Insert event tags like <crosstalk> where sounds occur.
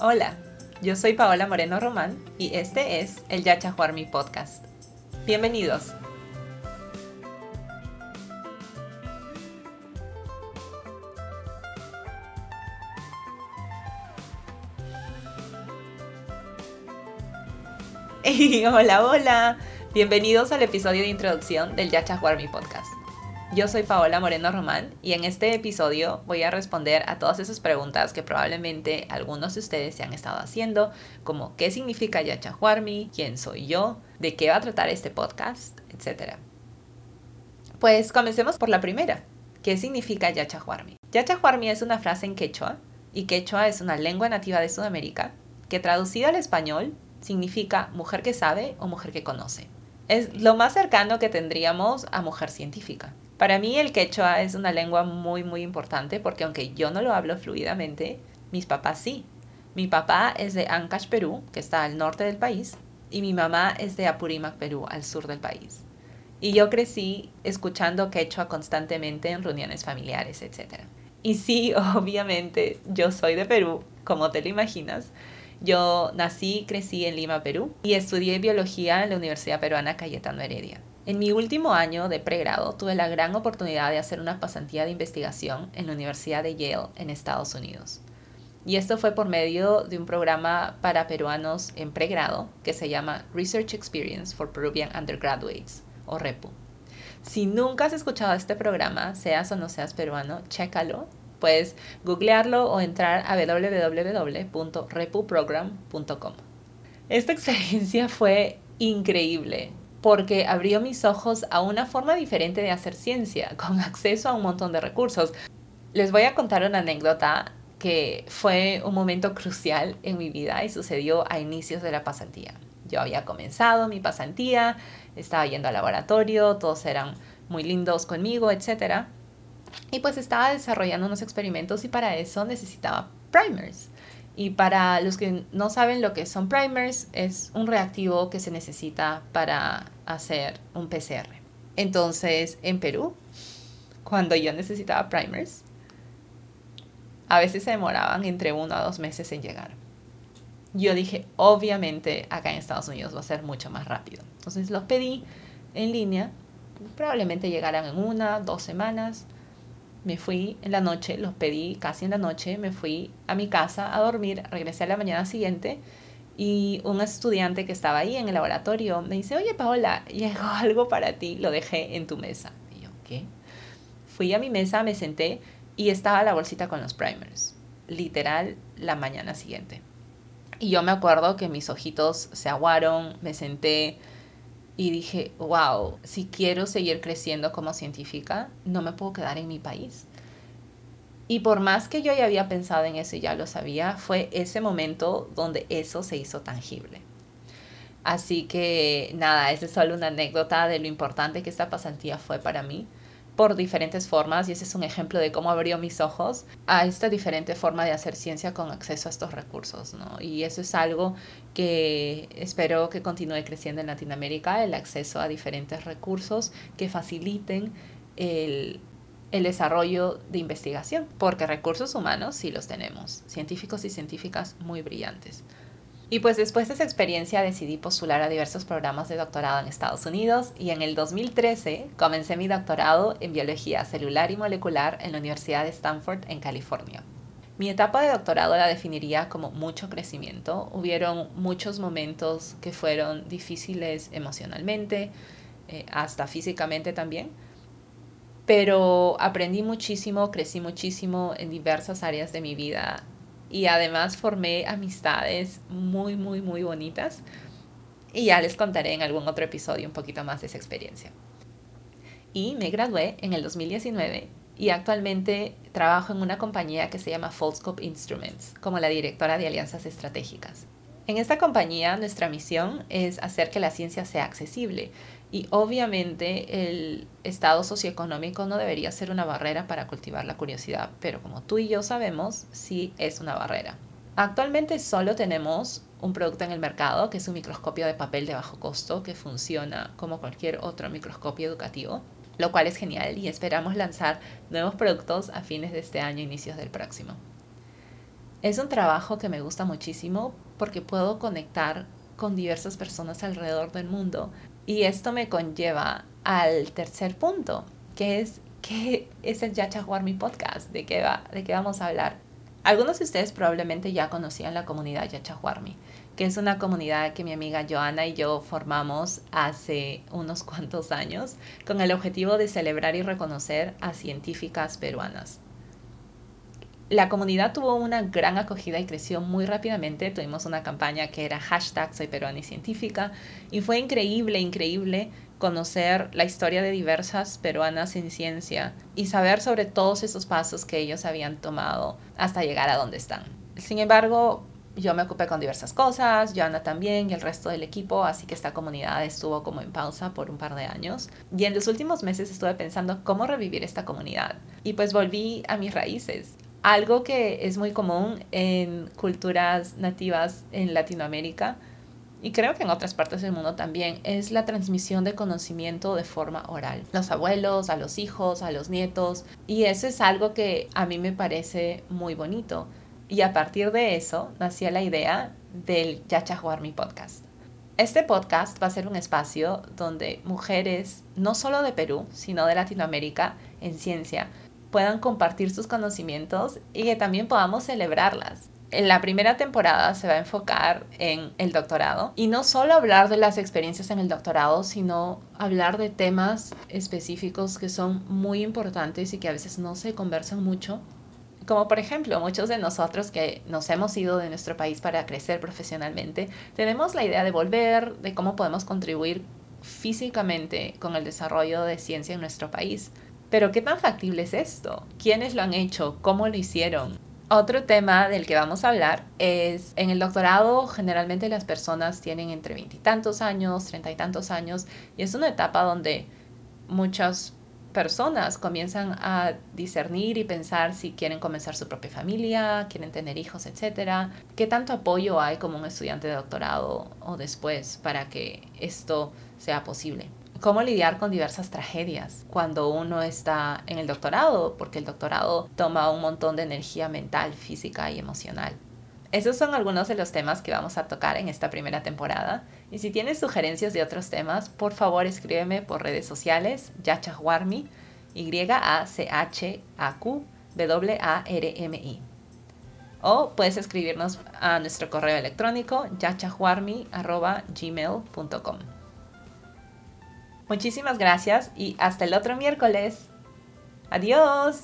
Hola, yo soy Paola Moreno Román y este es el Yachahuarmi Podcast. Bienvenidos. <laughs> hola, hola. Bienvenidos al episodio de introducción del Yachahuarmi Podcast. Yo soy Paola Moreno Román y en este episodio voy a responder a todas esas preguntas que probablemente algunos de ustedes se han estado haciendo, como qué significa Yachahuarmi, quién soy yo, de qué va a tratar este podcast, etc. Pues comencemos por la primera. ¿Qué significa Yachahuarmi? Yachahuarmi es una frase en quechua y quechua es una lengua nativa de Sudamérica que traducida al español significa mujer que sabe o mujer que conoce. Es lo más cercano que tendríamos a mujer científica. Para mí el quechua es una lengua muy muy importante porque aunque yo no lo hablo fluidamente, mis papás sí. Mi papá es de Ancash, Perú, que está al norte del país, y mi mamá es de Apurímac, Perú, al sur del país. Y yo crecí escuchando quechua constantemente en reuniones familiares, etc. Y sí, <laughs> obviamente, yo soy de Perú, como te lo imaginas. Yo nací y crecí en Lima, Perú, y estudié biología en la Universidad Peruana Cayetano Heredia. En mi último año de pregrado tuve la gran oportunidad de hacer una pasantía de investigación en la Universidad de Yale en Estados Unidos. Y esto fue por medio de un programa para peruanos en pregrado que se llama Research Experience for Peruvian Undergraduates o REPU. Si nunca has escuchado este programa, seas o no seas peruano, chécalo. Puedes googlearlo o entrar a www.repuprogram.com. Esta experiencia fue increíble porque abrió mis ojos a una forma diferente de hacer ciencia, <laughs> con acceso a un montón de recursos. Les voy a contar una anécdota que fue un momento crucial en mi vida y sucedió a inicios de la pasantía. Yo había comenzado mi pasantía, estaba yendo al laboratorio, todos eran muy lindos conmigo, etc. Y pues estaba desarrollando unos experimentos y para eso necesitaba primers. Y para los que no saben lo que son primers, es un reactivo que se necesita para hacer un PCR. Entonces, en Perú, cuando yo necesitaba primers, a veces se demoraban entre uno a dos meses en llegar. Yo dije, obviamente acá en Estados Unidos va a ser mucho más rápido. Entonces los pedí en línea, probablemente llegaran en una, dos semanas me fui en la noche, los pedí casi en la noche, me fui a mi casa a dormir, regresé a la mañana siguiente y un estudiante que estaba ahí en el laboratorio me dice, oye Paola, llegó <laughs> algo para ti, lo dejé en tu mesa. Y yo, ¿qué? Fui a mi mesa, me senté y estaba la bolsita con los primers, literal la mañana siguiente. Y yo me acuerdo que mis ojitos se aguaron, me senté, y dije, wow, si quiero seguir creciendo como científica, no me puedo quedar en mi país. Y por más que yo ya había pensado en eso y ya lo sabía, fue ese momento donde eso se hizo tangible. Así que nada, esa es solo una anécdota de lo importante que esta pasantía fue para mí por diferentes formas y ese es un ejemplo de cómo abrió mis ojos a esta diferente forma de hacer ciencia con acceso a estos recursos, ¿no? Y eso es algo que espero que continúe creciendo en Latinoamérica, el acceso a diferentes recursos que faciliten el, el desarrollo de investigación, porque recursos humanos sí los tenemos, científicos y científicas muy brillantes. Y pues después de esa experiencia decidí postular a diversos programas de doctorado en Estados Unidos y en el 2013 comencé mi doctorado en biología celular y molecular en la Universidad de Stanford en California. Mi etapa de doctorado la definiría como mucho crecimiento. Hubieron muchos momentos que fueron difíciles emocionalmente, eh, hasta físicamente también, pero aprendí muchísimo, crecí muchísimo en diversas áreas de mi vida y además formé amistades muy, muy, muy bonitas. Y ya les contaré en algún otro episodio un poquito más de esa experiencia. Y me gradué en el 2019 y actualmente trabajo en una compañía que se llama Foldscope Instruments como la directora de alianzas estratégicas. En esta compañía nuestra misión es hacer que la ciencia sea accesible y obviamente el estado socioeconómico no debería ser una barrera para cultivar la curiosidad, pero como tú y yo sabemos, sí es una barrera. Actualmente solo tenemos un producto en el mercado que es un microscopio de papel de bajo costo que funciona como cualquier otro microscopio educativo, lo cual es genial y esperamos lanzar nuevos productos a fines de este año, inicios del próximo. Es un trabajo que me gusta muchísimo porque puedo conectar con diversas personas alrededor del mundo. Y esto me conlleva al tercer punto, que es ¿qué <laughs> es el Yachahuarmi Podcast? ¿De qué, va, ¿De qué vamos a hablar? Algunos de ustedes probablemente ya conocían la comunidad Yachahuarmi, que es una comunidad que mi amiga Joana y yo formamos hace unos cuantos años con el objetivo de celebrar y reconocer a científicas peruanas. La comunidad tuvo una gran acogida y creció muy rápidamente. Tuvimos una campaña que era hashtag Soy Peruana y Científica y fue increíble, increíble conocer la historia de diversas peruanas en ciencia y saber sobre todos esos pasos que ellos habían tomado hasta llegar a donde están. Sin embargo, yo me ocupé con diversas cosas, Joana también y el resto del equipo, así que esta comunidad estuvo como en pausa por un par de años. Y en los últimos meses estuve pensando cómo revivir esta comunidad. Y pues volví a mis raíces. Algo que es muy común en culturas nativas en Latinoamérica y creo que en otras partes del mundo también, es la transmisión de conocimiento de forma oral. Los abuelos, a los hijos, a los nietos. Y eso es algo que a mí me parece muy bonito. Y a partir de eso nació la idea del mi Podcast. Este podcast va a ser un espacio donde mujeres, no solo de Perú, sino de Latinoamérica, en ciencia, puedan compartir sus conocimientos y que también podamos celebrarlas en la primera temporada se va a enfocar en el doctorado y no solo hablar de las experiencias en el doctorado, sino hablar de temas específicos que son muy importantes y que a veces no se conversan mucho. Como por ejemplo, muchos de nosotros que nos hemos ido de nuestro país para crecer profesionalmente, tenemos la idea de volver, de cómo podemos contribuir físicamente con el desarrollo de ciencia en nuestro país. Pero ¿qué tan factible es esto? ¿Quiénes lo han hecho? ¿Cómo lo hicieron? Otro tema del que vamos a hablar es, en el doctorado generalmente las personas tienen entre veintitantos años, treinta y tantos años, y es una etapa donde muchas personas comienzan a discernir y pensar si quieren comenzar su propia familia, quieren tener hijos, etc. ¿Qué tanto apoyo hay como un estudiante de doctorado o después para que esto sea posible? Cómo lidiar con diversas tragedias cuando uno está en el doctorado, porque el doctorado toma un montón de energía mental, física y emocional. Esos son algunos de los temas que vamos a tocar en esta primera temporada. Y si tienes sugerencias de otros temas, por favor escríbeme por redes sociales, Yachahuarmi, Y-A-C-H-A-Q-W-A-R-M-I. O puedes escribirnos a nuestro correo electrónico yachahuarmi.gmail.com. Muchísimas gracias y hasta el otro miércoles. Adiós.